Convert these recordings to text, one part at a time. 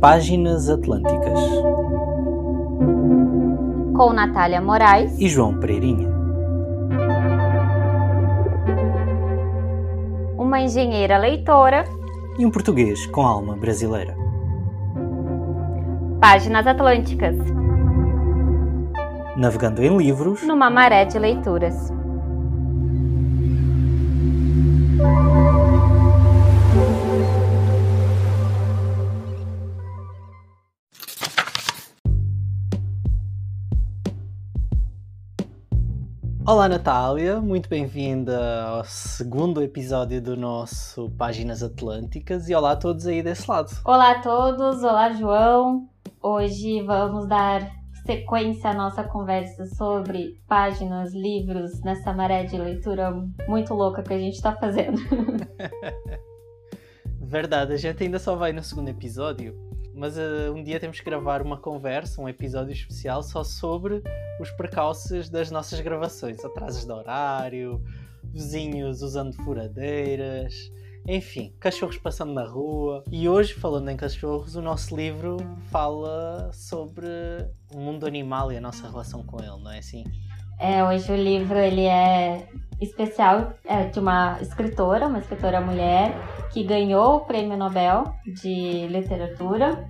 Páginas Atlânticas. Com Natália Moraes e João Pereirinha. Uma engenheira leitora e um português com alma brasileira. Páginas Atlânticas. Navegando em livros numa maré de leituras. Olá Natália, muito bem-vinda ao segundo episódio do nosso Páginas Atlânticas e olá a todos aí desse lado. Olá a todos, olá João. Hoje vamos dar sequência à nossa conversa sobre páginas, livros, nessa maré de leitura muito louca que a gente está fazendo. Verdade, a gente ainda só vai no segundo episódio, mas uh, um dia temos que gravar uma conversa, um episódio especial só sobre os percalços das nossas gravações, atrasos de horário, vizinhos usando furadeiras, enfim, cachorros passando na rua. E hoje, falando em cachorros, o nosso livro fala sobre o mundo animal e a nossa relação com ele, não é assim? É, hoje o livro ele é especial é de uma escritora, uma escritora mulher que ganhou o Prêmio Nobel de Literatura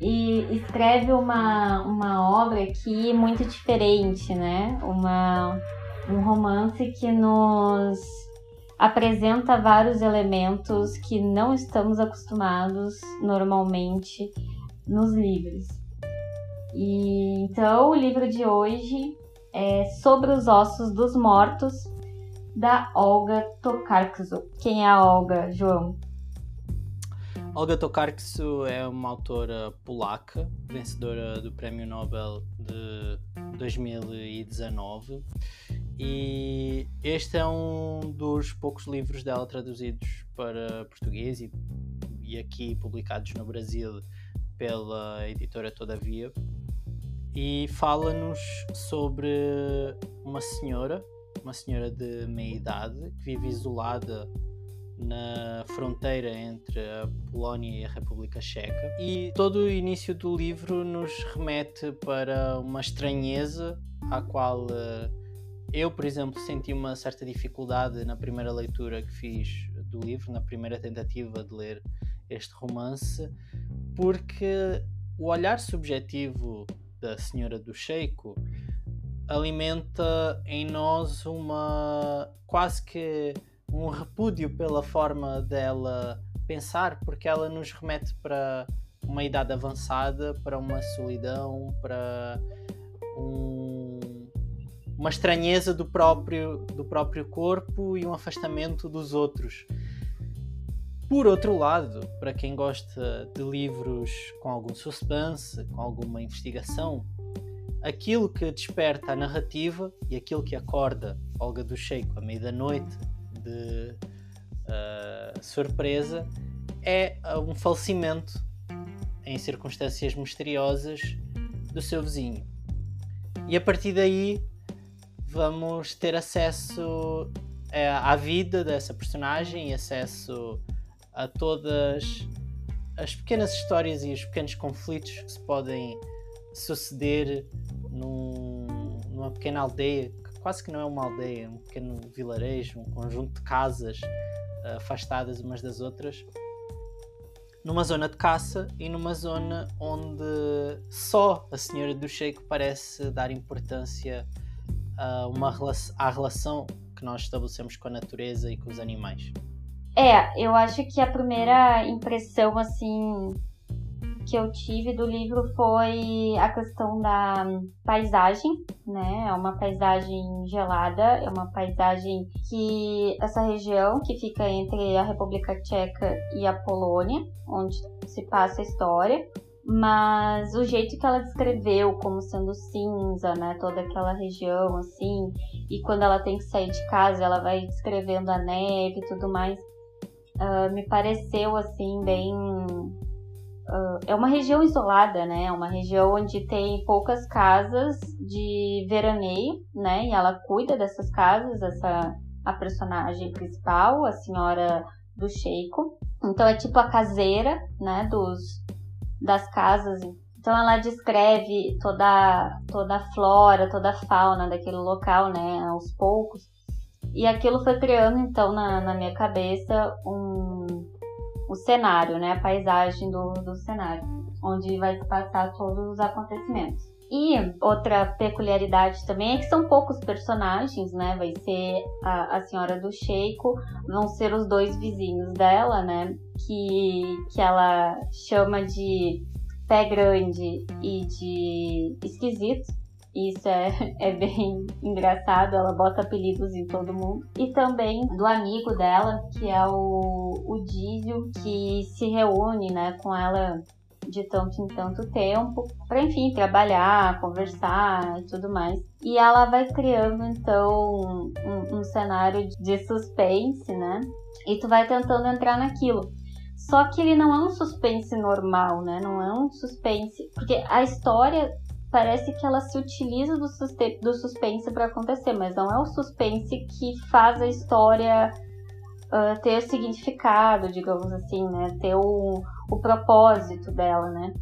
e escreve uma, uma obra aqui muito diferente, né? Uma, um romance que nos apresenta vários elementos que não estamos acostumados normalmente nos livros. E então o livro de hoje é Sobre os Ossos dos Mortos, da Olga Tokarczuk. Quem é a Olga, João? Olga Tokarczuk é uma autora polaca, vencedora do Prémio Nobel de 2019. E este é um dos poucos livros dela traduzidos para português e, e aqui publicados no Brasil pela editora Todavia e fala-nos sobre uma senhora, uma senhora de meia idade, que vive isolada na fronteira entre a Polónia e a República Checa. E todo o início do livro nos remete para uma estranheza à qual eh, eu, por exemplo, senti uma certa dificuldade na primeira leitura que fiz do livro, na primeira tentativa de ler este romance, porque o olhar subjetivo da Senhora do Sheiko alimenta em nós uma quase que um repúdio pela forma dela pensar, porque ela nos remete para uma idade avançada, para uma solidão, para um, uma estranheza do próprio, do próprio corpo e um afastamento dos outros. Por outro lado, para quem gosta de livros com algum suspense, com alguma investigação, aquilo que desperta a narrativa e aquilo que acorda Olga do Cheiko à meia da noite de uh, surpresa é um falecimento em circunstâncias misteriosas do seu vizinho. E a partir daí vamos ter acesso à vida dessa personagem e acesso a todas as pequenas histórias e os pequenos conflitos que se podem suceder num, numa pequena aldeia, que quase que não é uma aldeia, é um pequeno vilarejo, um conjunto de casas uh, afastadas umas das outras, numa zona de caça e numa zona onde só a Senhora do Sheik parece dar importância a uma à relação que nós estabelecemos com a natureza e com os animais. É, eu acho que a primeira impressão, assim, que eu tive do livro foi a questão da paisagem, né? É uma paisagem gelada, é uma paisagem que essa região que fica entre a República Tcheca e a Polônia, onde se passa a história, mas o jeito que ela descreveu como sendo cinza, né, toda aquela região assim, e quando ela tem que sair de casa, ela vai descrevendo a neve e tudo mais, uh, me pareceu assim bem uh, é uma região isolada, né? É uma região onde tem poucas casas de veraneio, né? E ela cuida dessas casas, essa a personagem principal, a senhora do Sheiko. Então é tipo a caseira, né? Dos das casas. Então ela descreve toda, toda a flora, toda a fauna daquele local, né, aos poucos. E aquilo foi criando, então, na, na minha cabeça, um, o cenário, né, a paisagem do, do cenário, onde vai se passar todos os acontecimentos. E outra peculiaridade também é que são poucos personagens, né? Vai ser a, a senhora do Sheiko, vão ser os dois vizinhos dela, né? Que, que ela chama de pé grande e de esquisito. Isso é, é bem engraçado, ela bota apelidos em todo mundo. E também do amigo dela, que é o, o que se reúne né, com ela de tanto em tanto tempo, para enfim trabalhar, conversar e tudo mais. E ela vai criando então um, um, cenário de suspense, né? E tu vai tentando entrar naquilo. Só que ele não é um suspense normal, né? Não é um suspense. Porque a história parece que ela se utiliza do, do suspense para acontecer, mas não é o suspense que faz a história uh, ter significado, digamos assim, né? Ter o, o propósito dela, né?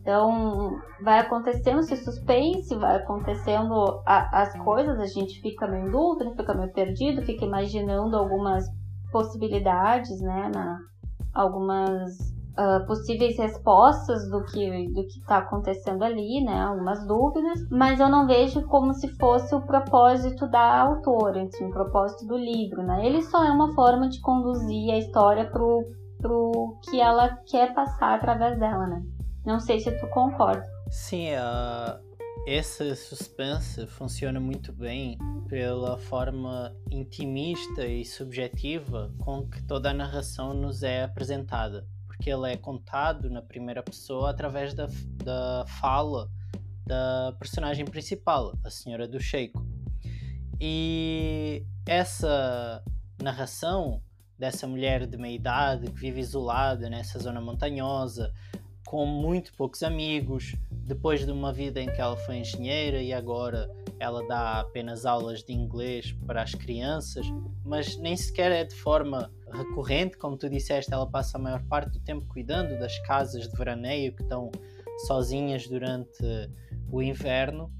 Então, vai acontecendo esse suspense, vai acontecendo a, as coisas, a gente fica meio em dúvida, fica meio perdido, fica imaginando algumas possibilidades, né? Na, algumas uh, possíveis respostas do que do que está acontecendo ali, né? Algumas dúvidas, mas eu não vejo como se fosse o propósito da autora, assim, o propósito do livro, né? Ele só é uma forma de conduzir a história pro pro que ela quer passar através dela, né? Não sei se tu concorda. Sim, uh, esse suspense funciona muito bem pela forma intimista e subjetiva com que toda a narração nos é apresentada porque ele é contado na primeira pessoa através da, da fala da personagem principal, a senhora do Sheiko. E essa narração dessa mulher de meia idade que vive isolada nessa zona montanhosa, com muito poucos amigos, depois de uma vida em que ela foi engenheira e agora ela dá apenas aulas de inglês para as crianças, mas nem sequer é de forma recorrente, como tu disseste, ela passa a maior parte do tempo cuidando das casas de veraneio que estão sozinhas durante o inverno.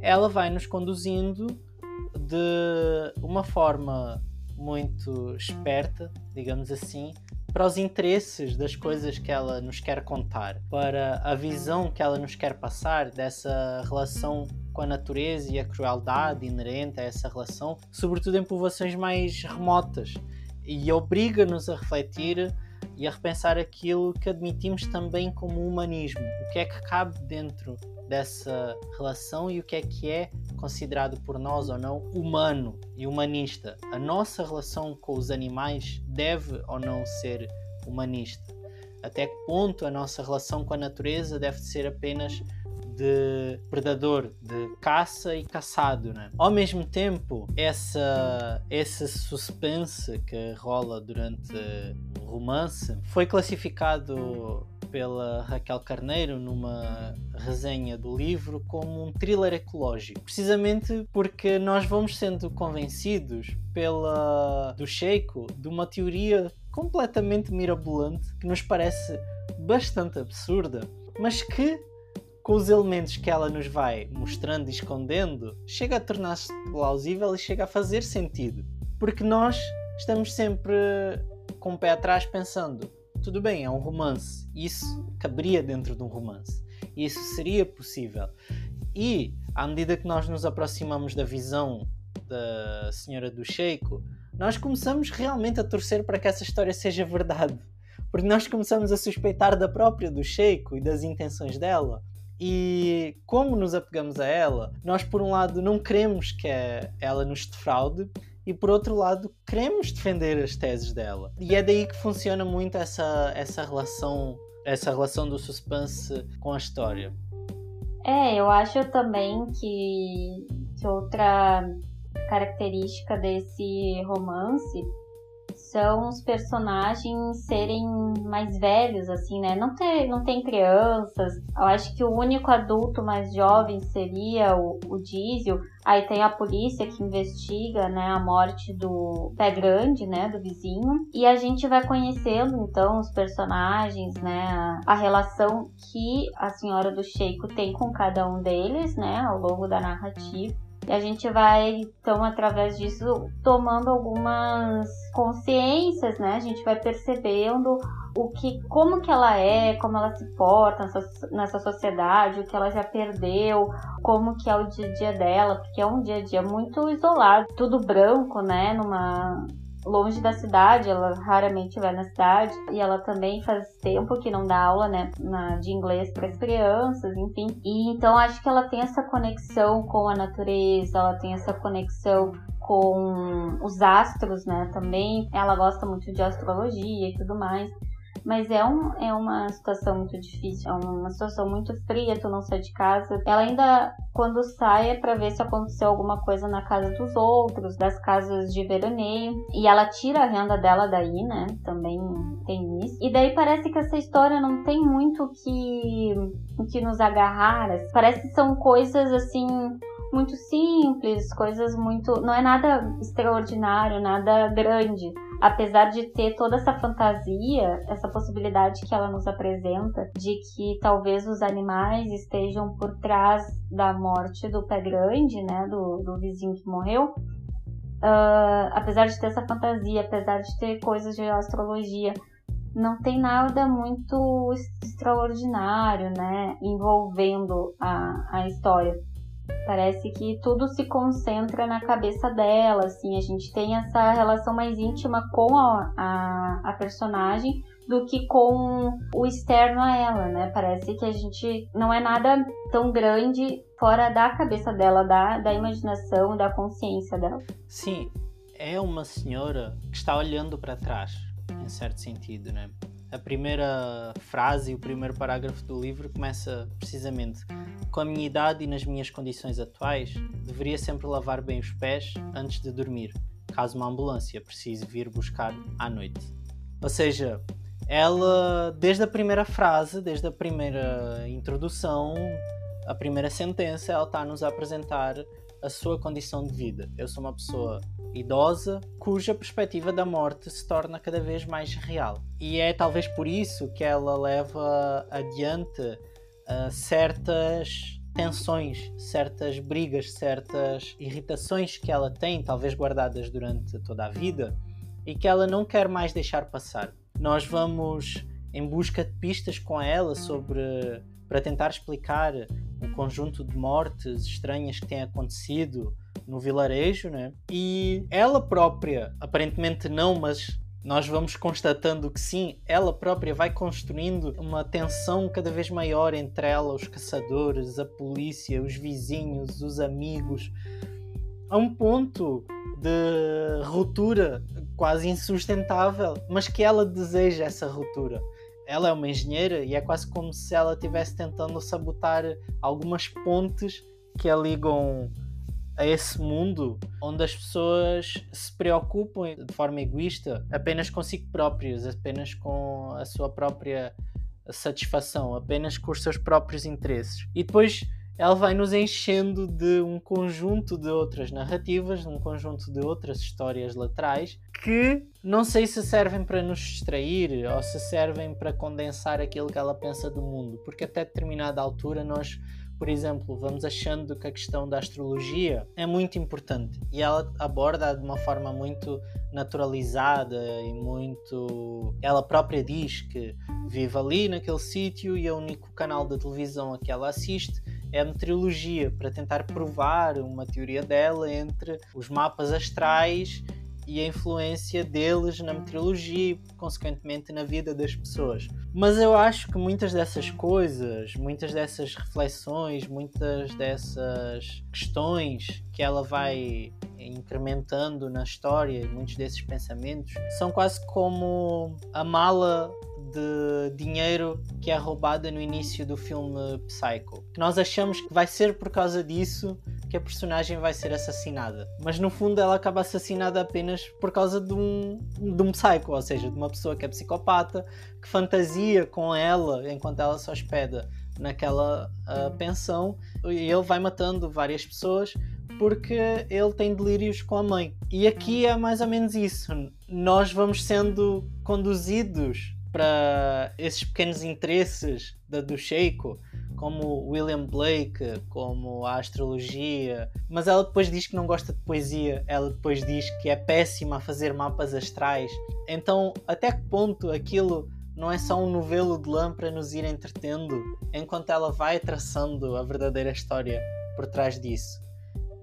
Ela vai nos conduzindo de uma forma muito esperta, digamos assim, para os interesses das coisas que ela nos quer contar, para a visão que ela nos quer passar dessa relação com a natureza e a crueldade inerente a essa relação, sobretudo em povoações mais remotas, e obriga-nos a refletir e a repensar aquilo que admitimos também como humanismo, o que é que cabe dentro dessa relação e o que é que é considerado por nós ou não humano e humanista. A nossa relação com os animais deve ou não ser humanista? Até que ponto a nossa relação com a natureza deve ser apenas de predador, de caça e caçado, né? Ao mesmo tempo, essa, esse suspense que rola durante o romance foi classificado pela Raquel Carneiro numa resenha do livro como um thriller ecológico, precisamente porque nós vamos sendo convencidos pela do Sheiko de uma teoria completamente mirabolante que nos parece bastante absurda, mas que com os elementos que ela nos vai mostrando e escondendo, chega a tornar-se plausível e chega a fazer sentido. Porque nós estamos sempre com o pé atrás pensando: tudo bem, é um romance, isso caberia dentro de um romance, isso seria possível. E à medida que nós nos aproximamos da visão da Senhora do Sheiko, nós começamos realmente a torcer para que essa história seja verdade. Porque nós começamos a suspeitar da própria do Sheiko e das intenções dela. E como nos apegamos a ela, nós por um lado não queremos que ela nos defraude e por outro lado queremos defender as teses dela. E é daí que funciona muito essa, essa relação essa relação do suspense com a história. É, eu acho também que, que outra característica desse romance são os personagens serem mais velhos, assim, né? Não, ter, não tem crianças. Eu acho que o único adulto mais jovem seria o, o Diesel. Aí tem a polícia que investiga, né, a morte do pé grande, né, do vizinho. E a gente vai conhecendo, então, os personagens, né, a, a relação que a senhora do Sheiko tem com cada um deles, né, ao longo da narrativa. E a gente vai, então, através disso, tomando algumas consciências, né? A gente vai percebendo o que, como que ela é, como ela se porta nessa, sociedade, o que ela já perdeu, como que é o dia a dia dela, porque é um dia a dia muito isolado, tudo branco, né? Numa longe da cidade, ela raramente vai na cidade e ela também faz tempo que não dá aula, né, na, de inglês para as crianças, enfim. E então acho que ela tem essa conexão com a natureza, ela tem essa conexão com os astros, né, também. Ela gosta muito de astrologia e tudo mais. Mas é, um, é uma situação muito difícil, é uma situação muito fria, tu não sai de casa. Ela ainda, quando sai, é pra ver se aconteceu alguma coisa na casa dos outros, das casas de veraneio. E ela tira a renda dela daí, né? Também tem isso. E daí parece que essa história não tem muito que, que nos agarrar. Parece que são coisas assim muito simples, coisas muito. Não é nada extraordinário, nada grande apesar de ter toda essa fantasia, essa possibilidade que ela nos apresenta de que talvez os animais estejam por trás da morte do pé grande, né, do, do vizinho que morreu, uh, apesar de ter essa fantasia, apesar de ter coisas de astrologia, não tem nada muito extraordinário, né, envolvendo a, a história. Parece que tudo se concentra na cabeça dela, assim, a gente tem essa relação mais íntima com a, a, a personagem do que com o externo a ela, né? Parece que a gente não é nada tão grande fora da cabeça dela, da, da imaginação, da consciência dela. Sim, é uma senhora que está olhando para trás, em certo sentido, né? A primeira frase e o primeiro parágrafo do livro começa precisamente com a minha idade e nas minhas condições atuais, deveria sempre lavar bem os pés antes de dormir, caso uma ambulância precise vir buscar à noite. Ou seja, ela, desde a primeira frase, desde a primeira introdução, a primeira sentença, ela está a nos apresentar a sua condição de vida. Eu sou uma pessoa idosa cuja perspectiva da morte se torna cada vez mais real. E é talvez por isso que ela leva adiante uh, certas tensões, certas brigas, certas irritações que ela tem, talvez guardadas durante toda a vida, e que ela não quer mais deixar passar. Nós vamos em busca de pistas com ela sobre para tentar explicar o conjunto de mortes estranhas que têm acontecido no vilarejo, né? E ela própria, aparentemente não, mas nós vamos constatando que sim, ela própria vai construindo uma tensão cada vez maior entre ela, os caçadores, a polícia, os vizinhos, os amigos, a um ponto de ruptura quase insustentável, mas que ela deseja essa ruptura. Ela é uma engenheira e é quase como se ela estivesse tentando sabotar algumas pontes que a ligam a esse mundo onde as pessoas se preocupam de forma egoísta apenas consigo próprios, apenas com a sua própria satisfação, apenas com os seus próprios interesses. E depois ela vai nos enchendo de um conjunto de outras narrativas, de um conjunto de outras histórias laterais que não sei se servem para nos distrair ou se servem para condensar aquilo que ela pensa do mundo, porque até determinada altura nós por exemplo, vamos achando que a questão da astrologia é muito importante e ela aborda de uma forma muito naturalizada e muito. Ela própria diz que vive ali naquele sítio e é o único canal de televisão a que ela assiste é a meteorologia para tentar provar uma teoria dela entre os mapas astrais e a influência deles na meteorologia e, consequentemente, na vida das pessoas. Mas eu acho que muitas dessas coisas, muitas dessas reflexões, muitas dessas questões que ela vai incrementando na história, muitos desses pensamentos, são quase como a mala de dinheiro que é roubada no início do filme Psycho. Que nós achamos que vai ser por causa disso que a personagem vai ser assassinada. Mas no fundo ela acaba assassinada apenas por causa de um, de um psycho, ou seja, de uma pessoa que é psicopata, que fantasia com ela enquanto ela se hospeda naquela uh, pensão e ele vai matando várias pessoas porque ele tem delírios com a mãe. E aqui é mais ou menos isso. Nós vamos sendo conduzidos para esses pequenos interesses da, do Sheiko, como William Blake, como a astrologia, mas ela depois diz que não gosta de poesia, ela depois diz que é péssima a fazer mapas astrais. Então, até que ponto aquilo não é só um novelo de lã para nos ir entretendo, enquanto ela vai traçando a verdadeira história por trás disso,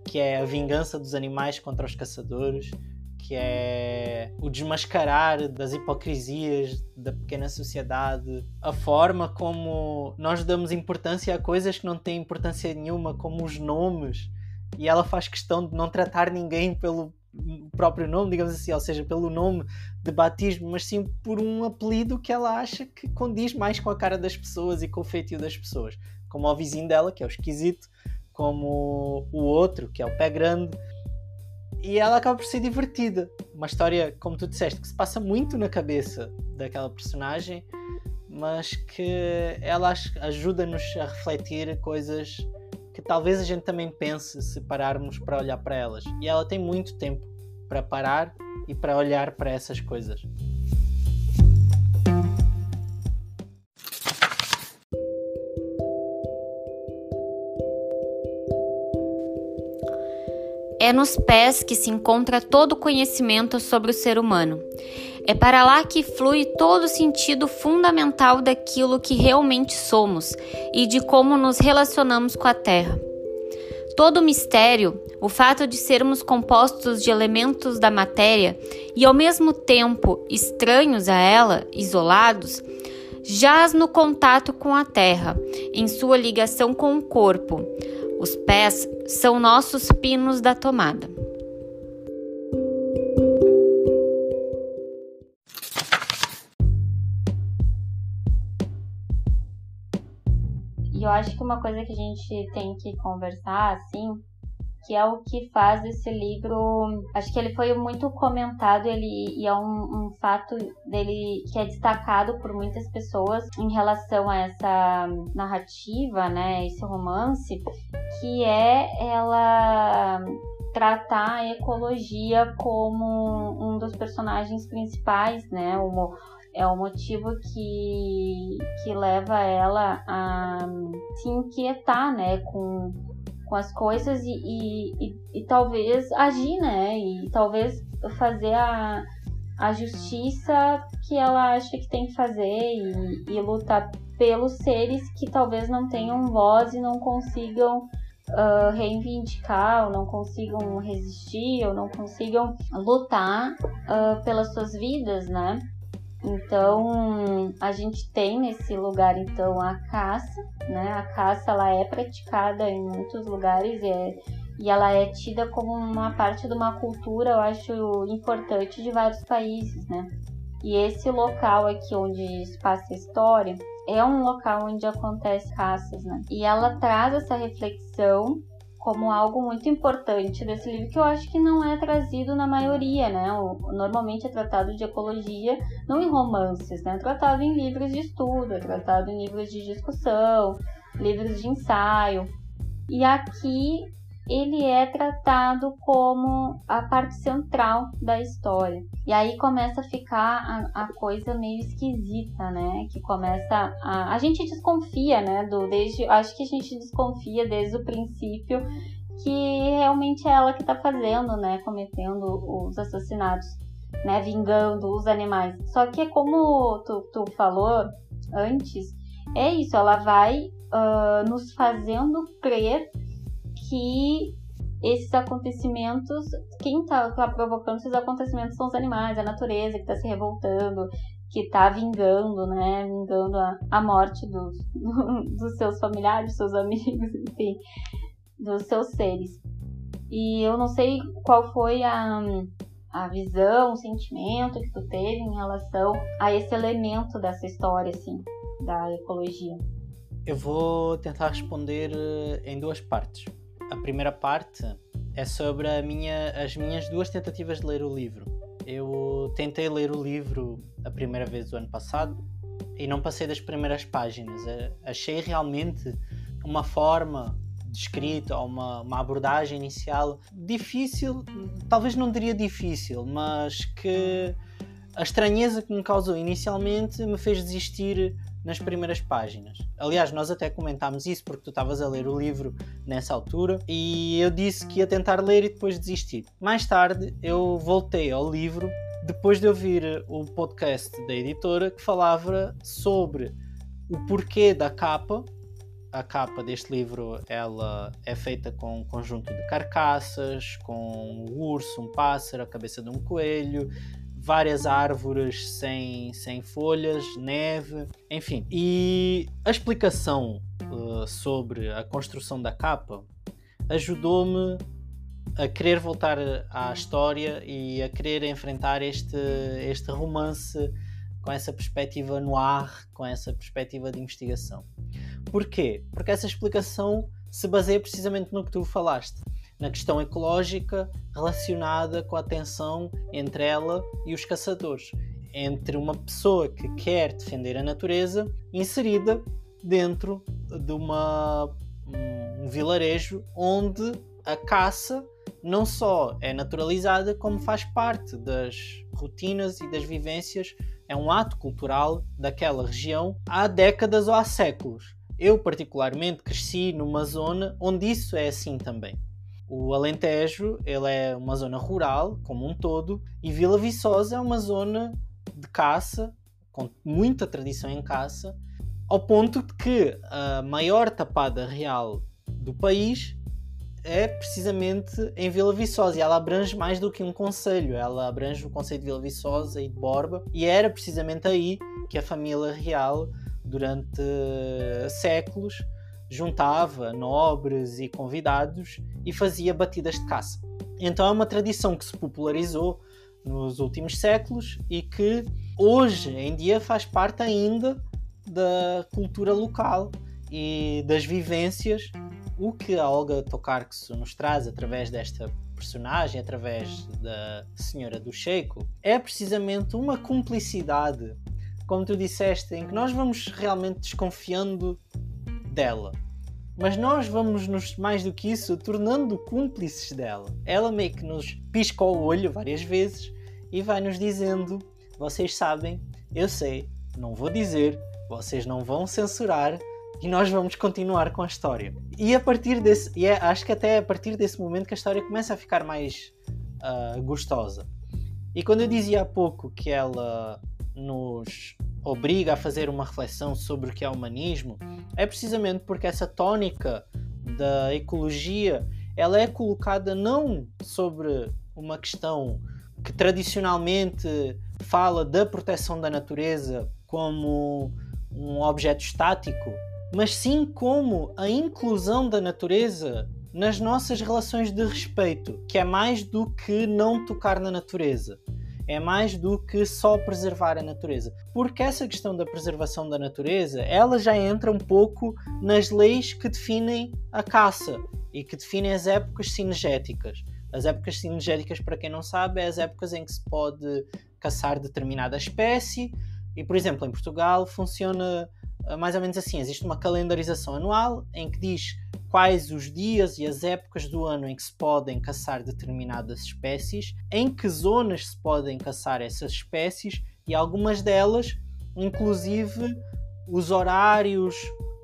que é a vingança dos animais contra os caçadores, que é o desmascarar das hipocrisias da pequena sociedade, a forma como nós damos importância a coisas que não têm importância nenhuma, como os nomes, e ela faz questão de não tratar ninguém pelo próprio nome, digamos assim, ou seja, pelo nome de batismo, mas sim por um apelido que ela acha que condiz mais com a cara das pessoas e com o feitio das pessoas, como o vizinho dela, que é o esquisito, como o outro, que é o pé grande e ela acaba por ser divertida. Uma história, como tu disseste, que se passa muito na cabeça daquela personagem, mas que ela ajuda-nos a refletir coisas que talvez a gente também pense se pararmos para olhar para elas. E ela tem muito tempo para parar e para olhar para essas coisas. É nos pés que se encontra todo o conhecimento sobre o ser humano. É para lá que flui todo o sentido fundamental daquilo que realmente somos e de como nos relacionamos com a Terra. Todo o mistério, o fato de sermos compostos de elementos da matéria e ao mesmo tempo estranhos a ela, isolados, jaz no contato com a terra, em sua ligação com o corpo, os pés são nossos pinos da tomada. E eu acho que uma coisa que a gente tem que conversar, assim, que é o que faz esse livro. Acho que ele foi muito comentado ele, e é um, um, fato dele que é destacado por muitas pessoas em relação a essa narrativa, né, esse romance, que é ela tratar a ecologia como um dos personagens principais, né, é o motivo que, que leva ela a se inquietar, né, com com as coisas e, e, e, e, talvez agir, né? E talvez fazer a, a justiça que ela acha que tem que fazer e, e lutar pelos seres que talvez não tenham voz e não consigam uh, reivindicar, ou não consigam resistir, ou não consigam lutar uh, pelas suas vidas, né? Então, a gente tem nesse lugar então a caça, né? A caça ela é praticada em muitos lugares e, é, e ela é tida como uma parte de uma cultura, eu acho importante de vários países, né? E esse local aqui onde passa a história é um local onde acontece caças, né? E ela traz essa reflexão como algo muito importante desse livro que eu acho que não é trazido na maioria, né? Normalmente é tratado de ecologia não em romances, né? É tratado em livros de estudo, é tratado em livros de discussão, livros de ensaio. E aqui ele é tratado como a parte central da história. E aí começa a ficar a, a, coisa meio esquisita, né? Que começa a. A gente desconfia, né? Do, desde, acho que a gente desconfia desde o princípio que realmente é ela que tá fazendo, né? Cometendo os assassinatos, né? Vingando os animais. Só que é como tu, tu falou antes, é isso, ela vai uh, nos fazendo crer que esses acontecimentos, quem está tá provocando esses acontecimentos são os animais, a natureza que está se revoltando, que está vingando, né? Vingando a, a morte dos, dos seus familiares, dos seus amigos, enfim, dos seus seres. E eu não sei qual foi a, a visão, o sentimento que tu teve em relação a esse elemento dessa história, assim, da ecologia. Eu vou tentar responder eh, em duas partes. A primeira parte é sobre minha, as minhas duas tentativas de ler o livro. Eu tentei ler o livro a primeira vez o ano passado e não passei das primeiras páginas. Achei realmente uma forma de escrita ou uma, uma abordagem inicial difícil, talvez não diria difícil, mas que a estranheza que me causou inicialmente me fez desistir nas primeiras páginas. Aliás, nós até comentámos isso porque tu estavas a ler o livro nessa altura e eu disse que ia tentar ler e depois desistir. Mais tarde eu voltei ao livro depois de ouvir o podcast da editora que falava sobre o porquê da capa. A capa deste livro ela é feita com um conjunto de carcaças, com um urso, um pássaro, a cabeça de um coelho, várias árvores sem, sem folhas, neve, enfim. E a explicação uh, sobre a construção da capa ajudou-me a querer voltar à história e a querer enfrentar este, este romance com essa perspectiva no ar, com essa perspectiva de investigação. Porquê? Porque essa explicação se baseia precisamente no que tu falaste na questão ecológica relacionada com a tensão entre ela e os caçadores, entre uma pessoa que quer defender a natureza inserida dentro de uma, um vilarejo onde a caça não só é naturalizada, como faz parte das rotinas e das vivências, é um ato cultural daquela região há décadas ou há séculos. Eu, particularmente, cresci numa zona onde isso é assim também. O Alentejo ele é uma zona rural, como um todo, e Vila Viçosa é uma zona de caça, com muita tradição em caça, ao ponto de que a maior tapada real do país é precisamente em Vila Viçosa e ela abrange mais do que um conselho, ela abrange o conceito de Vila Viçosa e de Borba e era precisamente aí que a família real durante séculos juntava nobres e convidados e fazia batidas de caça. Então é uma tradição que se popularizou nos últimos séculos e que hoje em dia faz parte ainda da cultura local e das vivências, o que a Olga Tokarczuk nos traz através desta personagem, através da Senhora do Sheiko, é precisamente uma cumplicidade, como tu disseste, em que nós vamos realmente desconfiando dela. Mas nós vamos nos mais do que isso tornando cúmplices dela. Ela meio que nos pisca o olho várias vezes e vai nos dizendo: vocês sabem, eu sei, não vou dizer, vocês não vão censurar e nós vamos continuar com a história. E a partir desse, e é, acho que até é a partir desse momento que a história começa a ficar mais uh, gostosa. E quando eu dizia há pouco que ela nos obriga a fazer uma reflexão sobre o que é humanismo é precisamente porque essa tónica da ecologia ela é colocada não sobre uma questão que tradicionalmente fala da proteção da natureza como um objeto estático, mas sim como a inclusão da natureza nas nossas relações de respeito, que é mais do que não tocar na natureza é mais do que só preservar a natureza. Porque essa questão da preservação da natureza, ela já entra um pouco nas leis que definem a caça e que definem as épocas cinegéticas. As épocas cinegéticas, para quem não sabe, é as épocas em que se pode caçar determinada espécie. E, por exemplo, em Portugal funciona mais ou menos assim: existe uma calendarização anual em que diz quais os dias e as épocas do ano em que se podem caçar determinadas espécies, em que zonas se podem caçar essas espécies e algumas delas, inclusive os horários,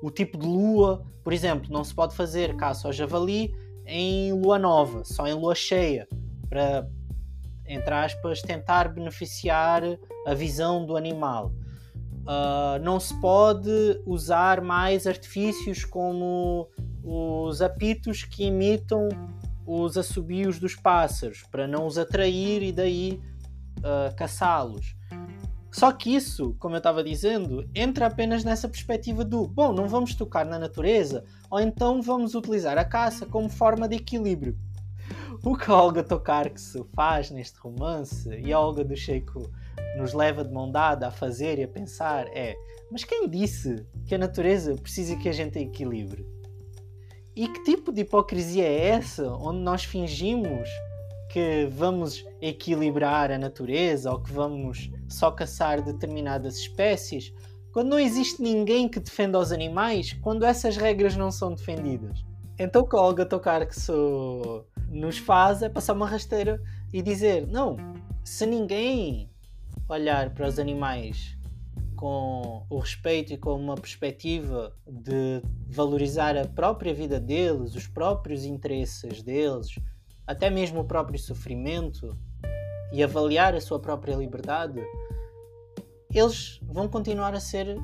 o tipo de lua. Por exemplo, não se pode fazer caça ao javali em lua nova, só em lua cheia, para, entre aspas, tentar beneficiar a visão do animal. Uh, não se pode usar mais artifícios como os apitos que imitam os assobios dos pássaros para não os atrair e daí uh, caçá-los. Só que isso, como eu estava dizendo, entra apenas nessa perspectiva do bom, não vamos tocar na natureza, ou então vamos utilizar a caça como forma de equilíbrio. O que a Olga Tokarczuk faz neste romance e a Olga do Sheiko nos leva de mão dada a fazer e a pensar é: mas quem disse que a natureza precisa que a gente equilibre? E que tipo de hipocrisia é essa onde nós fingimos que vamos equilibrar a natureza ou que vamos só caçar determinadas espécies quando não existe ninguém que defenda os animais quando essas regras não são defendidas? Então o que a Olga Tokarczuk nos faz é passar uma rasteira e dizer: não, se ninguém olhar para os animais com o respeito e com uma perspectiva de valorizar a própria vida deles, os próprios interesses deles, até mesmo o próprio sofrimento e avaliar a sua própria liberdade, eles vão continuar a ser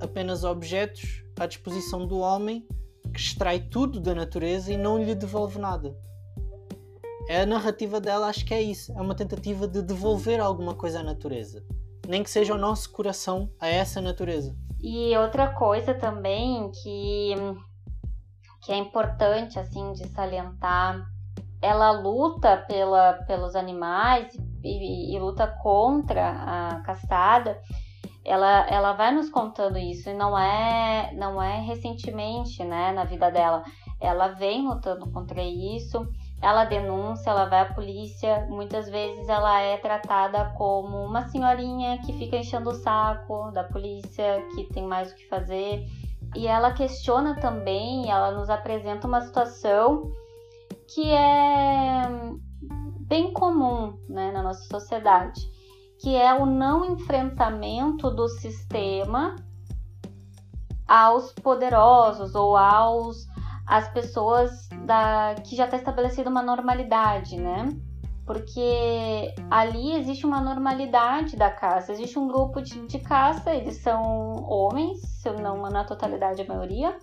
apenas objetos à disposição do homem que extrai tudo da natureza e não lhe devolve nada. A narrativa dela acho que é isso, é uma tentativa de devolver alguma coisa à natureza, nem que seja o nosso coração a essa natureza. E outra coisa também que que é importante assim de salientar, ela luta pela, pelos animais e, e luta contra a caçada, ela, ela vai nos contando isso e não é não é recentemente, né, na vida dela. Ela vem lutando contra isso. Ela denuncia, ela vai à polícia. Muitas vezes ela é tratada como uma senhorinha que fica enchendo o saco da polícia, que tem mais o que fazer. E ela questiona também, ela nos apresenta uma situação que é bem comum né, na nossa sociedade que é o não enfrentamento do sistema aos poderosos ou aos as pessoas da que já está estabelecida uma normalidade, né? Porque ali existe uma normalidade da caça, existe um grupo de, de caça, eles são homens, se não na totalidade a maioria,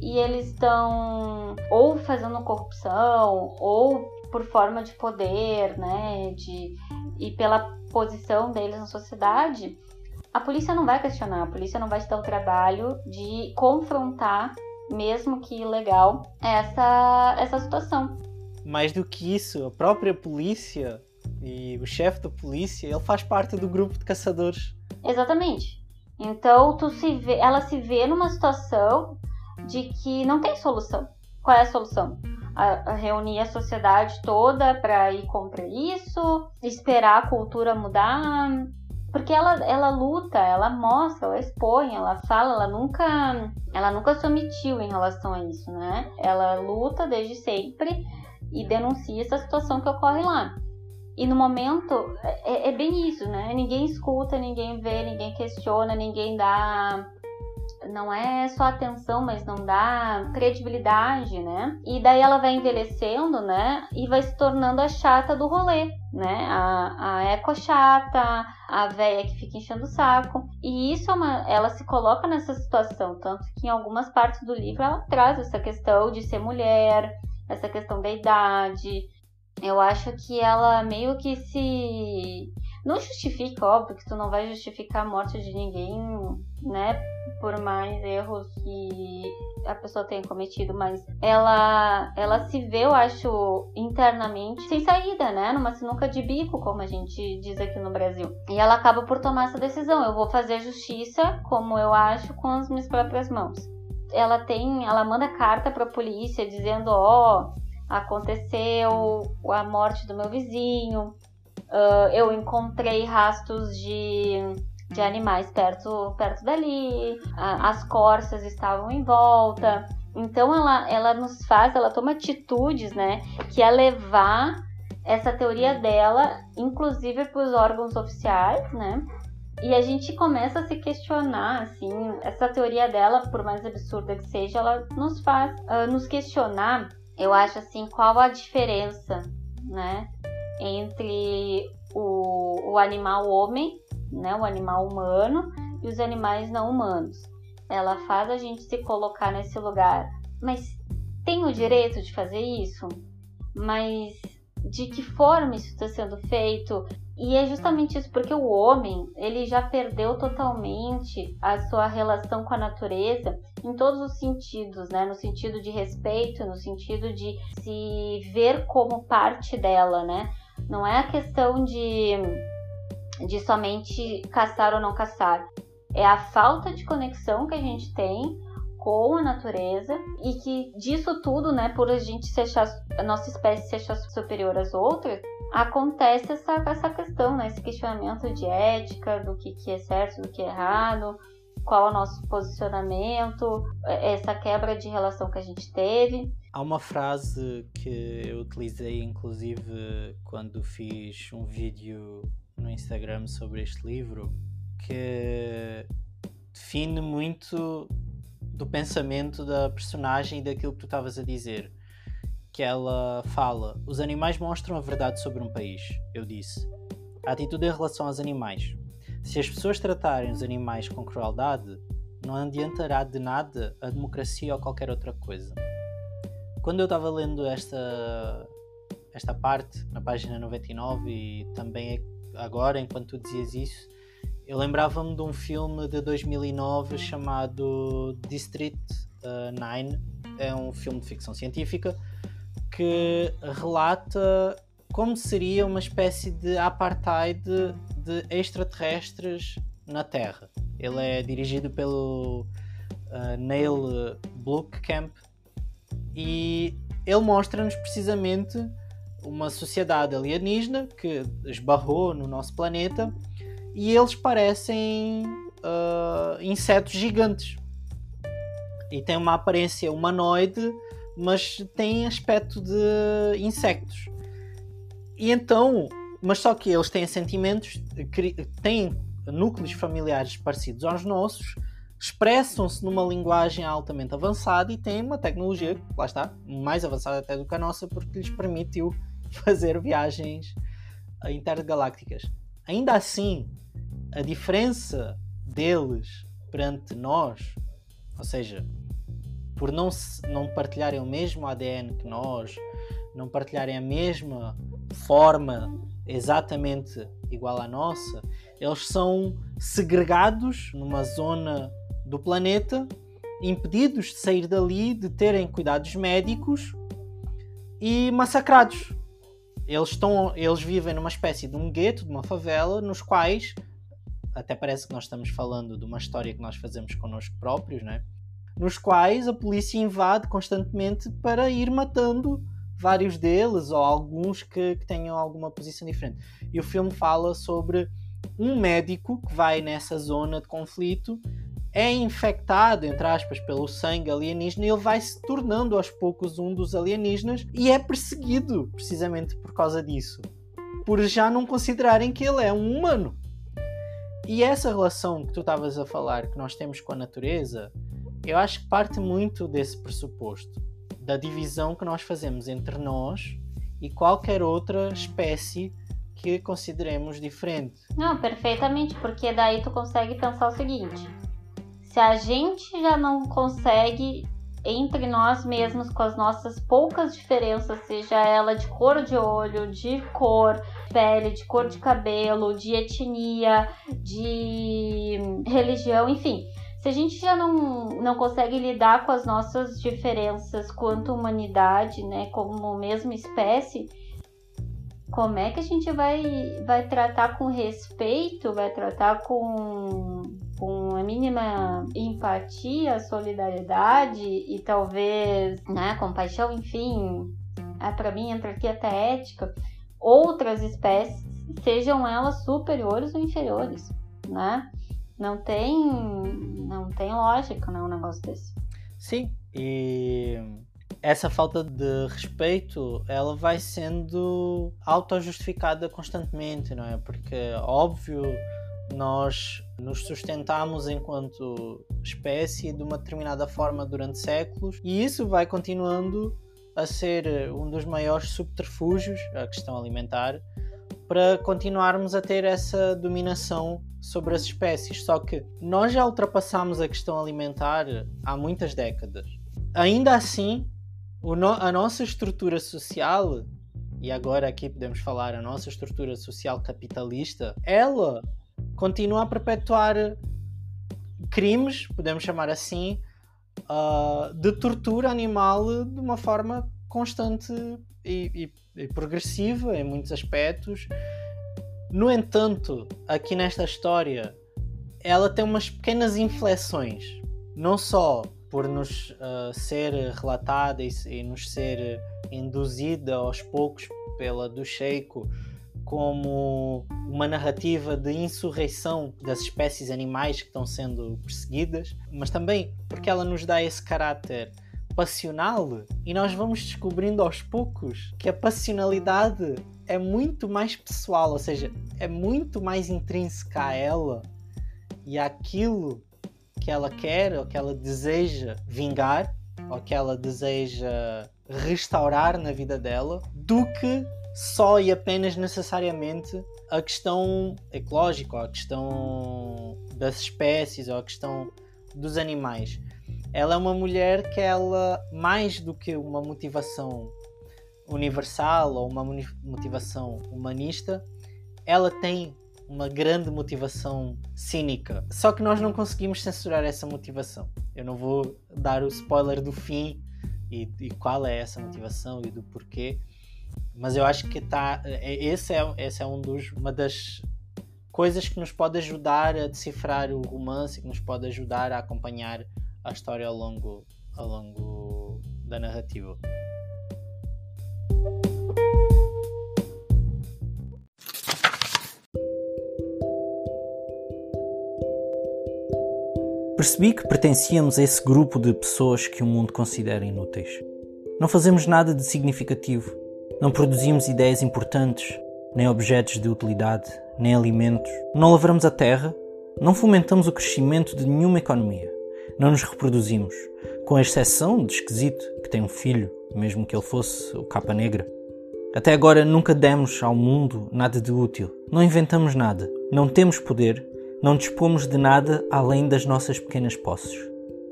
e eles estão ou fazendo corrupção ou por forma de poder, né, de e pela posição deles na sociedade, a polícia não vai questionar, a polícia não vai te dar o trabalho de confrontar, mesmo que ilegal, essa, essa situação. Mais do que isso, a própria polícia e o chefe da polícia, ele faz parte do grupo de caçadores. Exatamente. Então, tu se vê, ela se vê numa situação de que não tem solução. Qual é a solução? a, a reunir a sociedade toda para ir contra isso, esperar a cultura mudar, porque ela, ela luta, ela mostra, ela expõe, ela fala, ela nunca, ela nunca se omitiu em relação a isso, né? Ela luta desde sempre e denuncia essa situação que ocorre lá. E no momento é, é bem isso, né? Ninguém escuta, ninguém vê, ninguém questiona, ninguém dá não é só atenção, mas não dá credibilidade, né? E daí ela vai envelhecendo, né? E vai se tornando a chata do rolê, né? A, a eco chata, a velha que fica enchendo o saco. E isso é uma, ela se coloca nessa situação, tanto que em algumas partes do livro ela traz essa questão de ser mulher, essa questão da idade. Eu acho que ela meio que se não justifica, óbvio que tu não vai justificar a morte de ninguém, né? Por mais erros que a pessoa tenha cometido, mas ela ela se vê, eu acho, internamente sem saída, né? Numa sinuca de bico, como a gente diz aqui no Brasil. E ela acaba por tomar essa decisão. Eu vou fazer justiça, como eu acho, com as minhas próprias mãos. Ela tem, ela manda carta para a polícia dizendo, ó, oh, aconteceu a morte do meu vizinho, Uh, eu encontrei rastros de, de animais perto, perto dali, as corças estavam em volta. Então ela, ela nos faz, ela toma atitudes, né, que é levar essa teoria dela, inclusive para os órgãos oficiais, né? E a gente começa a se questionar, assim, essa teoria dela, por mais absurda que seja, ela nos faz uh, nos questionar, eu acho assim, qual a diferença, né, entre o, o animal homem, né, o animal humano e os animais não humanos. Ela faz a gente se colocar nesse lugar, mas tem o direito de fazer isso? Mas de que forma isso está sendo feito? E é justamente isso, porque o homem ele já perdeu totalmente a sua relação com a natureza em todos os sentidos, né? No sentido de respeito, no sentido de se ver como parte dela, né? Não é a questão de, de somente caçar ou não caçar. É a falta de conexão que a gente tem com a natureza e que disso tudo, né, por a gente se achar, a nossa espécie se achar superior às outras, acontece essa, essa questão, né, esse questionamento de ética, do que, que é certo, do que é errado, qual é o nosso posicionamento, essa quebra de relação que a gente teve. Há uma frase que eu utilizei, inclusive, quando fiz um vídeo no Instagram sobre este livro, que define muito do pensamento da personagem e daquilo que tu estavas a dizer. Que ela fala: Os animais mostram a verdade sobre um país. Eu disse. A atitude em relação aos animais. Se as pessoas tratarem os animais com crueldade, não adiantará de nada a democracia ou qualquer outra coisa. Quando eu estava lendo esta, esta parte, na página 99, e também agora, enquanto tu dizias isso, eu lembrava-me de um filme de 2009 chamado District 9. É um filme de ficção científica que relata como seria uma espécie de apartheid de extraterrestres na Terra. Ele é dirigido pelo uh, Neil Blomkamp e ele mostra-nos precisamente uma sociedade alienígena que esbarrou no nosso planeta e eles parecem uh, insetos gigantes e têm uma aparência humanoide, mas têm aspecto de insectos. E então, mas só que eles têm sentimentos, têm núcleos familiares parecidos aos nossos, expressam-se numa linguagem altamente avançada e têm uma tecnologia, lá está, mais avançada até do que a nossa, porque lhes permitiu fazer viagens intergalácticas. Ainda assim, a diferença deles perante nós, ou seja, por não, não partilharem o mesmo ADN que nós, não partilharem a mesma forma exatamente igual à nossa, eles são segregados numa zona do planeta, impedidos de sair dali, de terem cuidados médicos e massacrados. Eles, estão, eles vivem numa espécie de um gueto, de uma favela, nos quais até parece que nós estamos falando de uma história que nós fazemos connosco próprios, né? nos quais a polícia invade constantemente para ir matando vários deles ou alguns que, que, tenham alguma posição diferente. E o filme fala sobre um médico que vai nessa zona de conflito, é infectado, entre aspas, pelo sangue alienígena e ele vai se tornando aos poucos um dos alienígenas e é perseguido precisamente por causa disso. Por já não considerarem que ele é um humano. E essa relação que tu estavas a falar que nós temos com a natureza, eu acho que parte muito desse pressuposto, da divisão que nós fazemos entre nós e qualquer outra espécie que consideremos diferente. Não, perfeitamente, porque daí tu consegue pensar o seguinte: se a gente já não consegue entre nós mesmos com as nossas poucas diferenças, seja ela de cor de olho, de cor, pele, de cor de cabelo, de etnia, de religião, enfim. Se a gente já não, não consegue lidar com as nossas diferenças quanto humanidade, né, como mesma espécie, como é que a gente vai, vai tratar com respeito, vai tratar com, com a mínima empatia, solidariedade e talvez né, compaixão, enfim, é, para mim entra aqui até ética outras espécies, sejam elas superiores ou inferiores, né? Não tem, não tem lógica, né, um negócio desse. Sim, e essa falta de respeito, ela vai sendo auto-justificada constantemente, não é? Porque, óbvio, nós nos sustentamos enquanto espécie de uma determinada forma durante séculos e isso vai continuando a ser um dos maiores subterfúgios, a questão alimentar, para continuarmos a ter essa dominação sobre as espécies. Só que nós já ultrapassamos a questão alimentar há muitas décadas. Ainda assim, a nossa estrutura social, e agora aqui podemos falar a nossa estrutura social capitalista, ela continua a perpetuar crimes, podemos chamar assim, uh, de tortura animal de uma forma constante e, e, e progressiva em muitos aspectos. No entanto, aqui nesta história, ela tem umas pequenas inflexões, não só por nos uh, ser relatada e, e, nos ser induzida aos poucos pela do Sheiko como uma narrativa de insurreição das espécies animais que estão sendo perseguidas, mas também porque ela nos dá esse caráter passional e nós vamos descobrindo aos poucos que a passionalidade é muito mais pessoal, ou seja, é muito mais intrínseca a ela e àquilo que ela quer ou que ela deseja vingar ou que ela deseja restaurar na vida dela do que só e apenas necessariamente a questão ecológica ou a questão das espécies ou a questão dos animais. Ela é uma mulher que ela mais do que uma motivação universal ou uma motivação humanista, ela tem uma grande motivação cínica. Só que nós não conseguimos censurar essa motivação. Eu não vou dar o spoiler do fim e, e qual é essa motivação e do porquê, mas eu acho que tá, é, esse, é, esse é um dos, uma das coisas que nos pode ajudar a decifrar o romance, que nos pode ajudar a acompanhar a história ao longo, ao longo da narrativa. Percebi que pertencíamos a esse grupo de pessoas que o mundo considera inúteis. Não fazemos nada de significativo, não produzimos ideias importantes, nem objetos de utilidade, nem alimentos, não lavramos a terra, não fomentamos o crescimento de nenhuma economia, não nos reproduzimos, com exceção de esquisito que tem um filho, mesmo que ele fosse o capa negra. Até agora nunca demos ao mundo nada de útil, não inventamos nada, não temos poder não dispomos de nada além das nossas pequenas posses.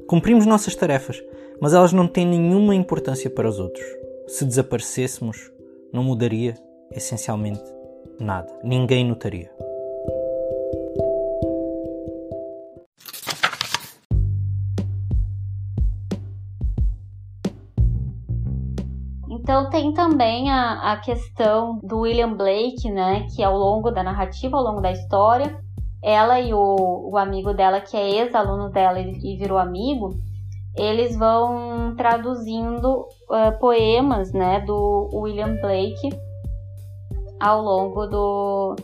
Cumprimos nossas tarefas, mas elas não têm nenhuma importância para os outros. Se desaparecêssemos, não mudaria essencialmente nada. Ninguém notaria. Então tem também a, a questão do William Blake, né, que ao longo da narrativa, ao longo da história, ela e o, o amigo dela, que é ex-aluno dela e, e, virou amigo, eles vão traduzindo uh, poemas né, do William Blake ao longo do,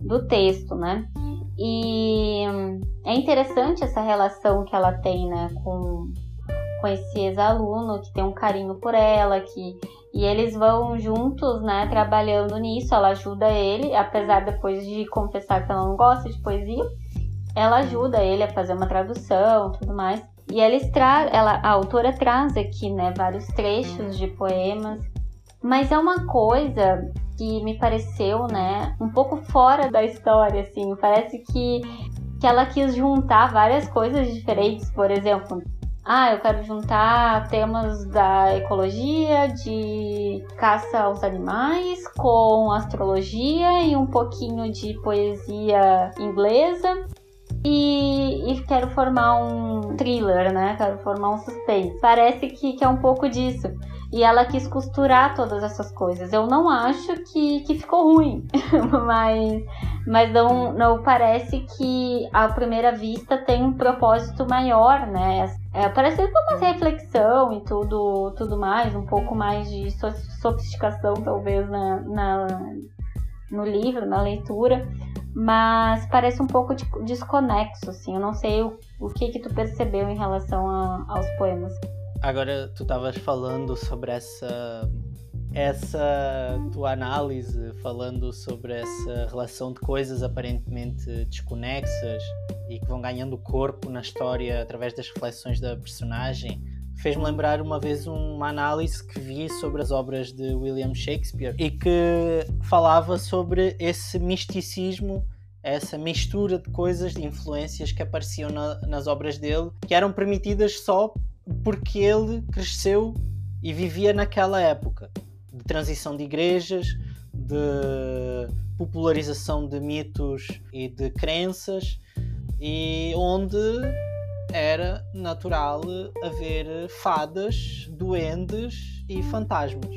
do texto, né? E é interessante essa relação que ela tem né, com, com esse ex-aluno, que tem um carinho por ela, que e eles vão juntos, né, trabalhando nisso. Ela ajuda ele, apesar depois de confessar que ela não gosta de poesia, ela ajuda ele a fazer uma tradução, tudo mais. E eles tra ela, a autora traz aqui, né, vários trechos de poemas. Mas é uma coisa que me pareceu, né, um pouco fora da história, assim. Parece que que ela quis juntar várias coisas diferentes, por exemplo, ah, eu quero juntar temas da ecologia, de caça aos animais, com astrologia e um pouquinho de poesia inglesa. E, e, quero formar um thriller, né? Quero formar um suspense. Parece que, que é um pouco disso. E ela quis costurar todas essas coisas. Eu não acho que, que ficou ruim, mas, mas não, não parece que à primeira vista tem um propósito maior, né? É, parece uma reflexão e tudo, tudo mais, um pouco mais de sofisticação, talvez, na, na, no livro, na leitura, mas parece um pouco de, desconexo, assim. Eu não sei o, o que que tu percebeu em relação a, aos poemas. Agora, tu estavas falando sobre essa essa tua análise falando sobre essa relação de coisas aparentemente desconexas e que vão ganhando corpo na história através das reflexões da personagem fez-me lembrar uma vez uma análise que vi sobre as obras de William Shakespeare e que falava sobre esse misticismo essa mistura de coisas, de influências que apareciam na, nas obras dele, que eram permitidas só porque ele cresceu e vivia naquela época de transição de igrejas, de popularização de mitos e de crenças, e onde era natural haver fadas, duendes e fantasmas.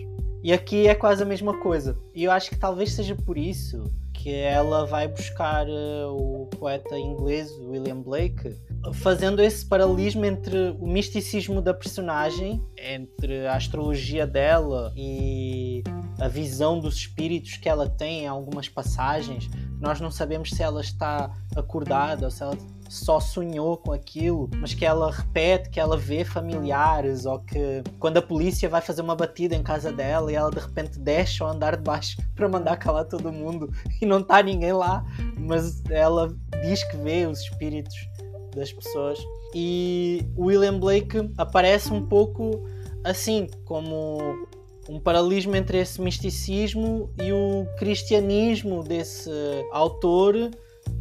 E aqui é quase a mesma coisa. E eu acho que talvez seja por isso que ela vai buscar uh, o poeta inglês William Blake, fazendo esse paralelismo entre o misticismo da personagem, entre a astrologia dela e a visão dos espíritos que ela tem em algumas passagens. Nós não sabemos se ela está acordada ou se ela só sonhou com aquilo, mas que ela repete, que ela vê familiares, ou que quando a polícia vai fazer uma batida em casa dela e ela de repente desce ao andar de baixo para mandar calar todo mundo e não está ninguém lá, mas ela diz que vê os espíritos das pessoas. E William Blake aparece um pouco assim, como um paralelismo entre esse misticismo e o cristianismo desse autor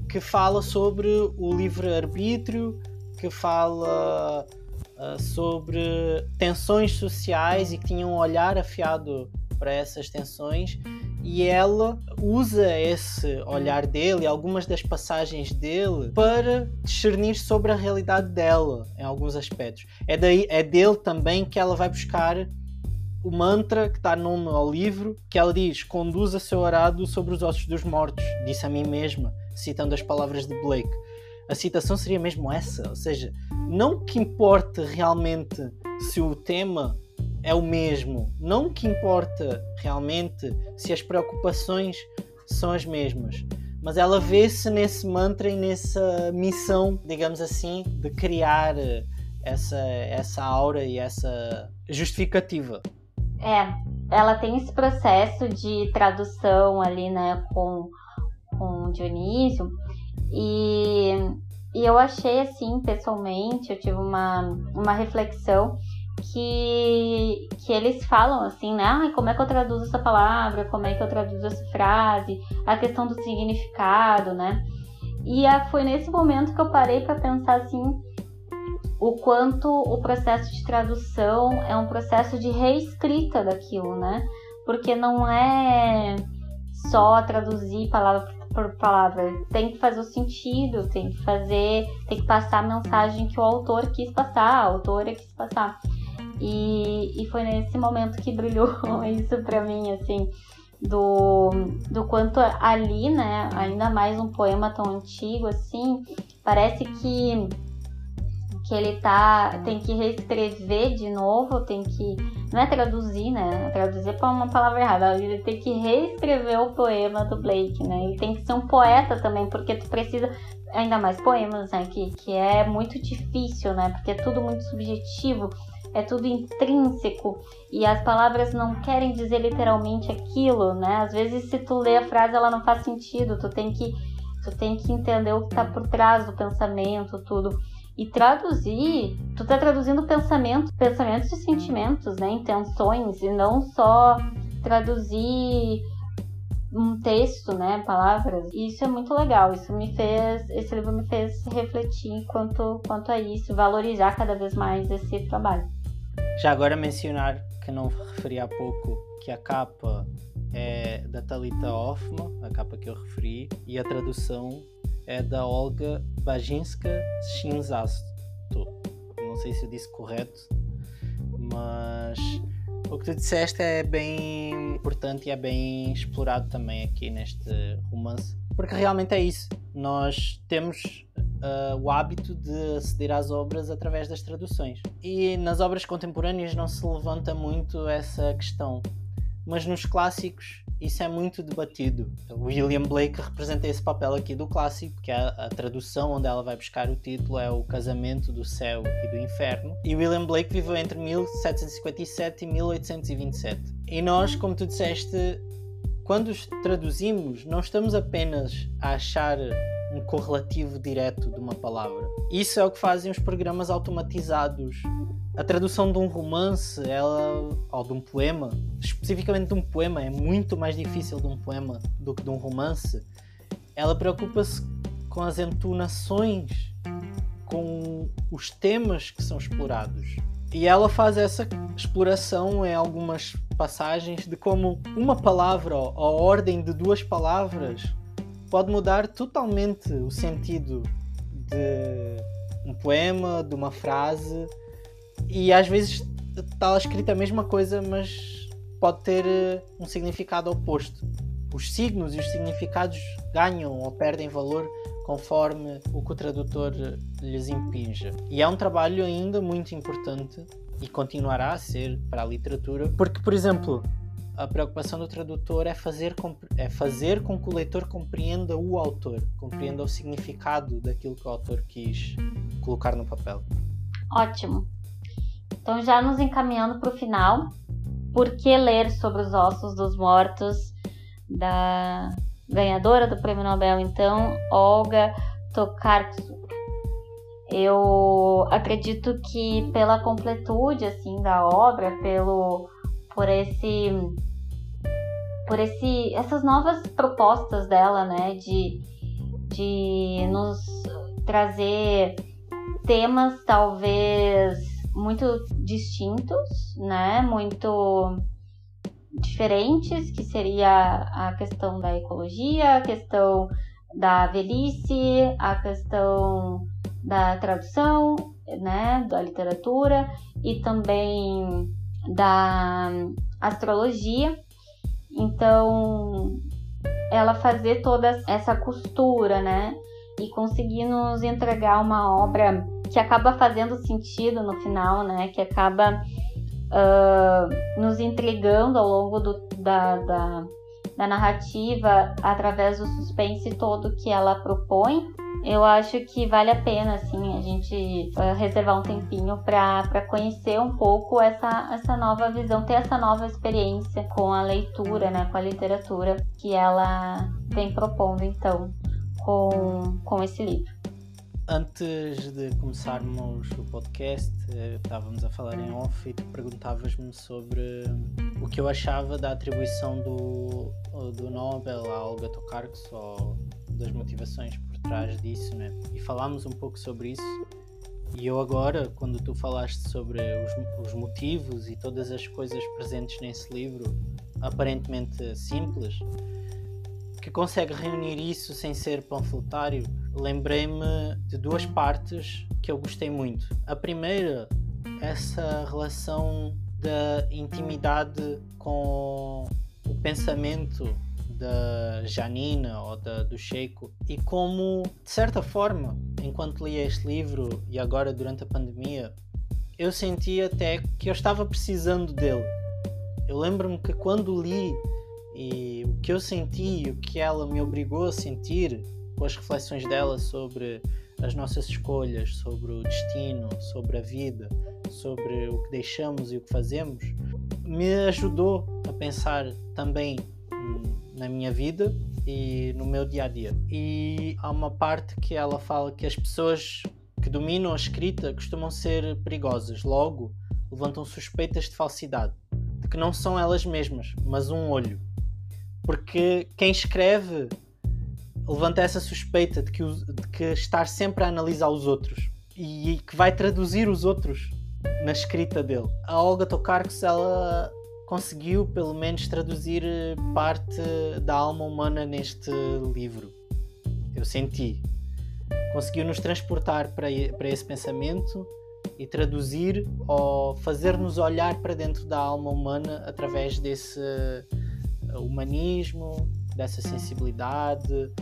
que fala sobre o livre-arbítrio, que fala uh, sobre tensões sociais e que tinha um olhar afiado para essas tensões e ela usa esse olhar dele, algumas das passagens dele, para discernir sobre a realidade dela em alguns aspectos. É, daí, é dele também que ela vai buscar o mantra que está nome ao livro, que ela diz: Conduza seu arado sobre os ossos dos mortos, disse a mim mesma citando as palavras de Blake. A citação seria mesmo essa, ou seja, não que importe realmente se o tema é o mesmo, não que importa realmente se as preocupações são as mesmas, mas ela vê-se nesse mantra e nessa missão, digamos assim, de criar essa, essa aura e essa justificativa. É, ela tem esse processo de tradução ali, né, com com Dionísio e, e eu achei assim, pessoalmente, eu tive uma, uma reflexão que, que eles falam assim, né? Ah, como é que eu traduzo essa palavra? Como é que eu traduzo essa frase? A questão do significado, né? E foi nesse momento que eu parei para pensar assim, o quanto o processo de tradução é um processo de reescrita daquilo, né? Porque não é só traduzir palavra por palavra. Tem que fazer o sentido, tem que fazer, tem que passar a mensagem que o autor quis passar, a autora quis passar. E, e foi nesse momento que brilhou isso para mim, assim, do, do quanto ali, né, ainda mais um poema tão antigo assim, parece que que ele tá tem que reescrever de novo, tem que não é traduzir, né? Traduzir para uma palavra errada, ele tem que reescrever o poema do Blake, né? Ele tem que ser um poeta também, porque tu precisa ainda mais poemas, né, que que é muito difícil, né? Porque é tudo muito subjetivo é tudo intrínseco e as palavras não querem dizer literalmente aquilo, né? Às vezes se tu lê a frase ela não faz sentido, tu tem que tu tem que entender o que está por trás do pensamento, tudo. E traduzir, tu tá traduzindo pensamentos, pensamentos e sentimentos, né? Intenções, e não só traduzir um texto, né, palavras. E isso é muito legal. Isso me fez, esse livro me fez refletir quanto quanto a isso, valorizar cada vez mais esse trabalho. Já agora mencionar que não referi há pouco que a capa é da Talita Hoffman, a capa que eu referi, e a tradução é da Olga Bajinska Shinzasto. Não sei se eu disse correto, mas o que tu disseste é bem importante e é bem explorado também aqui neste romance, porque realmente é isso. Nós temos uh, o hábito de aceder às obras através das traduções. E nas obras contemporâneas não se levanta muito essa questão, mas nos clássicos isso é muito debatido. William Blake representa esse papel aqui do clássico, que é a, tradução onde ela vai buscar o título é o casamento do céu e do inferno. E William Blake viveu entre 1757 e 1827. E nós, como tu disseste, quando traduzimos, não estamos apenas a achar um correlativo direto de uma palavra. Isso é o que fazem os programas automatizados. A tradução de um romance, ela, ou de um poema, especificamente de um poema, é muito mais difícil de um poema do que de um romance. Ela preocupa-se com as entonações, com os temas que são explorados. E ela faz essa exploração em algumas passagens de como uma palavra, ou a ordem de duas palavras, pode mudar totalmente o sentido de um poema, de uma frase, e às vezes está escrita a mesma coisa, mas pode ter eh, um significado oposto. Os signos e os significados ganham ou perdem valor conforme o que o tradutor lhes impinja. E é um trabalho ainda muito importante e continuará a ser para a literatura, porque, por exemplo, a preocupação do tradutor é fazer, é fazer com que o leitor compreenda o autor, compreenda o significado daquilo que o autor quis colocar no papel. Ótimo. Então, já nos encaminhando para o final, por que ler sobre os ossos dos mortos da ganhadora do Prêmio Nobel, então, Olga Tokarczuk? Eu acredito que pela completude assim da obra, pelo por esse por esse essas novas propostas dela, né, de de nos trazer temas talvez muito distintos, né, muito diferentes, que seria a questão da ecologia, a questão da velhice, a questão da tradução, né, da literatura e também da astrologia. Então, ela fazer toda essa costura, né, e conseguir nos entregar uma obra que acaba fazendo sentido no final, né, que acaba uh, nos intrigando ao longo do, da, da, da narrativa através do suspense todo que ela propõe eu acho que vale a pena, assim, a gente uh, reservar um tempinho para conhecer um pouco essa, essa nova visão, ter essa nova experiência com a leitura, né, com a literatura que ela vem propondo, então, com, com esse livro. Antes de começarmos o podcast, eh, estávamos a falar em off e perguntavas-me sobre o que eu achava da atribuição do, do Nobel a Olga Tokarczuk ou das motivações trás disso, né? E falámos um pouco sobre isso. E eu agora, quando tu falaste sobre os, os motivos e todas as coisas presentes nesse livro, aparentemente simples, que consegue reunir isso sem ser panfletário, lembrei-me de duas partes que eu gostei muito. A primeira, essa relação da intimidade com o pensamento da Janina ou da, do Sheiko e como, de certa forma, enquanto lia este livro e agora durante a pandemia, eu senti até que eu estava precisando dele. Eu lembro-me que quando li e o que eu senti, o que ela me obrigou a sentir, com as reflexões dela sobre as nossas escolhas, sobre o destino, sobre a vida, sobre o que deixamos e o que fazemos, me ajudou a pensar também na minha vida e no meu dia a dia. E há uma parte que ela fala que as pessoas que dominam a escrita costumam ser perigosas, logo levantam suspeitas de falsidade, de que não são elas mesmas, mas um olho. Porque quem escreve levanta essa suspeita de que, de que estar sempre a analisar os outros e que vai traduzir os outros na escrita dele. A Olga Tokarczuk, ela conseguiu pelo menos traduzir eh, parte da alma humana neste livro. Eu senti. Conseguiu nos transportar para, para esse pensamento e traduzir ou fazer-nos olhar para dentro da alma humana através desse eh, humanismo, dessa sensibilidade,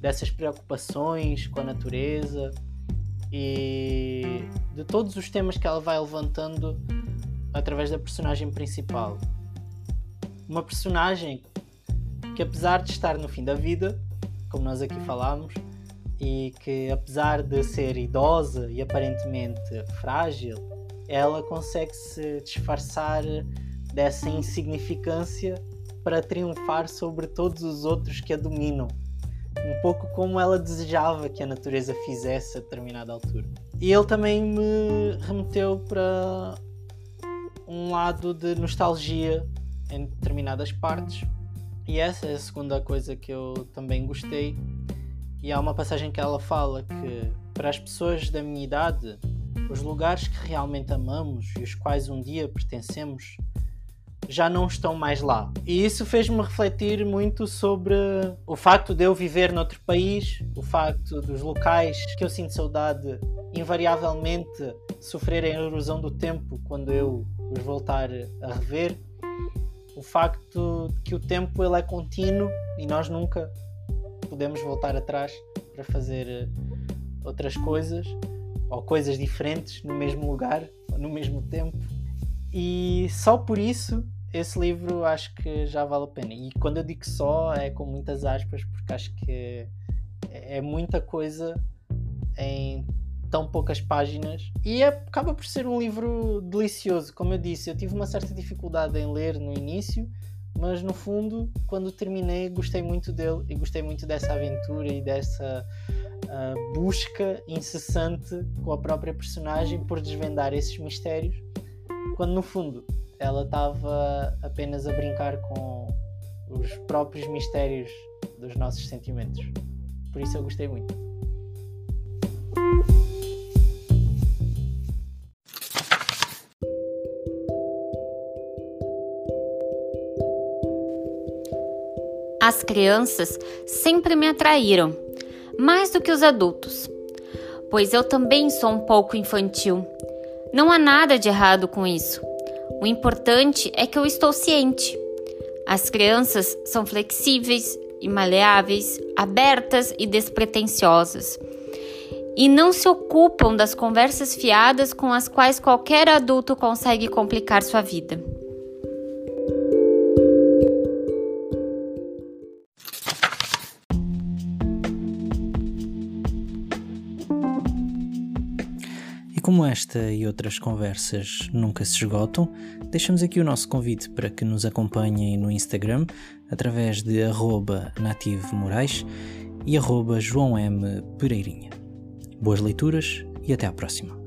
dessas preocupações com a natureza e de todos os temas que ela vai levantando através da personagem principal uma personagem que apesar de estar no fim da vida, como nós aqui falámos, e que apesar de ser idosa e aparentemente frágil, ela consegue se disfarçar dessa insignificância para triunfar sobre todos os outros que a dominam. Um pouco como ela desejava que a natureza fizesse a determinada altura. E ele também me remeteu para um lado de nostalgia em determinadas partes. E essa é a segunda coisa que eu também gostei. E há uma passagem que ela fala que para as pessoas da minha idade, os lugares que realmente amamos e os quais um dia pertencemos já não estão mais lá. E isso fez-me refletir muito sobre o facto de eu viver noutro país, o facto dos locais que eu sinto saudade invariavelmente sofrerem a erosão do tempo quando eu os voltar a rever o facto de que o tempo ele é contínuo e nós nunca podemos voltar atrás para fazer eh, outras coisas ou coisas diferentes no mesmo lugar, no mesmo tempo. E só por isso esse livro acho que já vale a pena. E quando eu digo só é com muitas aspas, porque acho que é muita coisa em tão poucas páginas e é, acaba por ser um livro delicioso. Como eu disse, eu tive uma certa dificuldade em ler no início, mas no fundo, quando terminei, gostei muito dele e gostei muito dessa aventura e dessa uh, busca incessante com a própria personagem por desvendar esses mistérios, quando no fundo ela estava apenas a brincar com os próprios mistérios dos nossos sentimentos. Por isso eu gostei muito. As crianças sempre me atraíram, mais do que os adultos, pois eu também sou um pouco infantil. Não há nada de errado com isso. O importante é que eu estou ciente. As crianças são flexíveis e maleáveis, abertas e despretensiosas. E não se ocupam das conversas fiadas com as quais qualquer adulto consegue complicar sua vida. Como esta e outras conversas nunca se esgotam, deixamos aqui o nosso convite para que nos acompanhem no Instagram através de nativomorais e João M. Pereirinha. Boas leituras e até à próxima.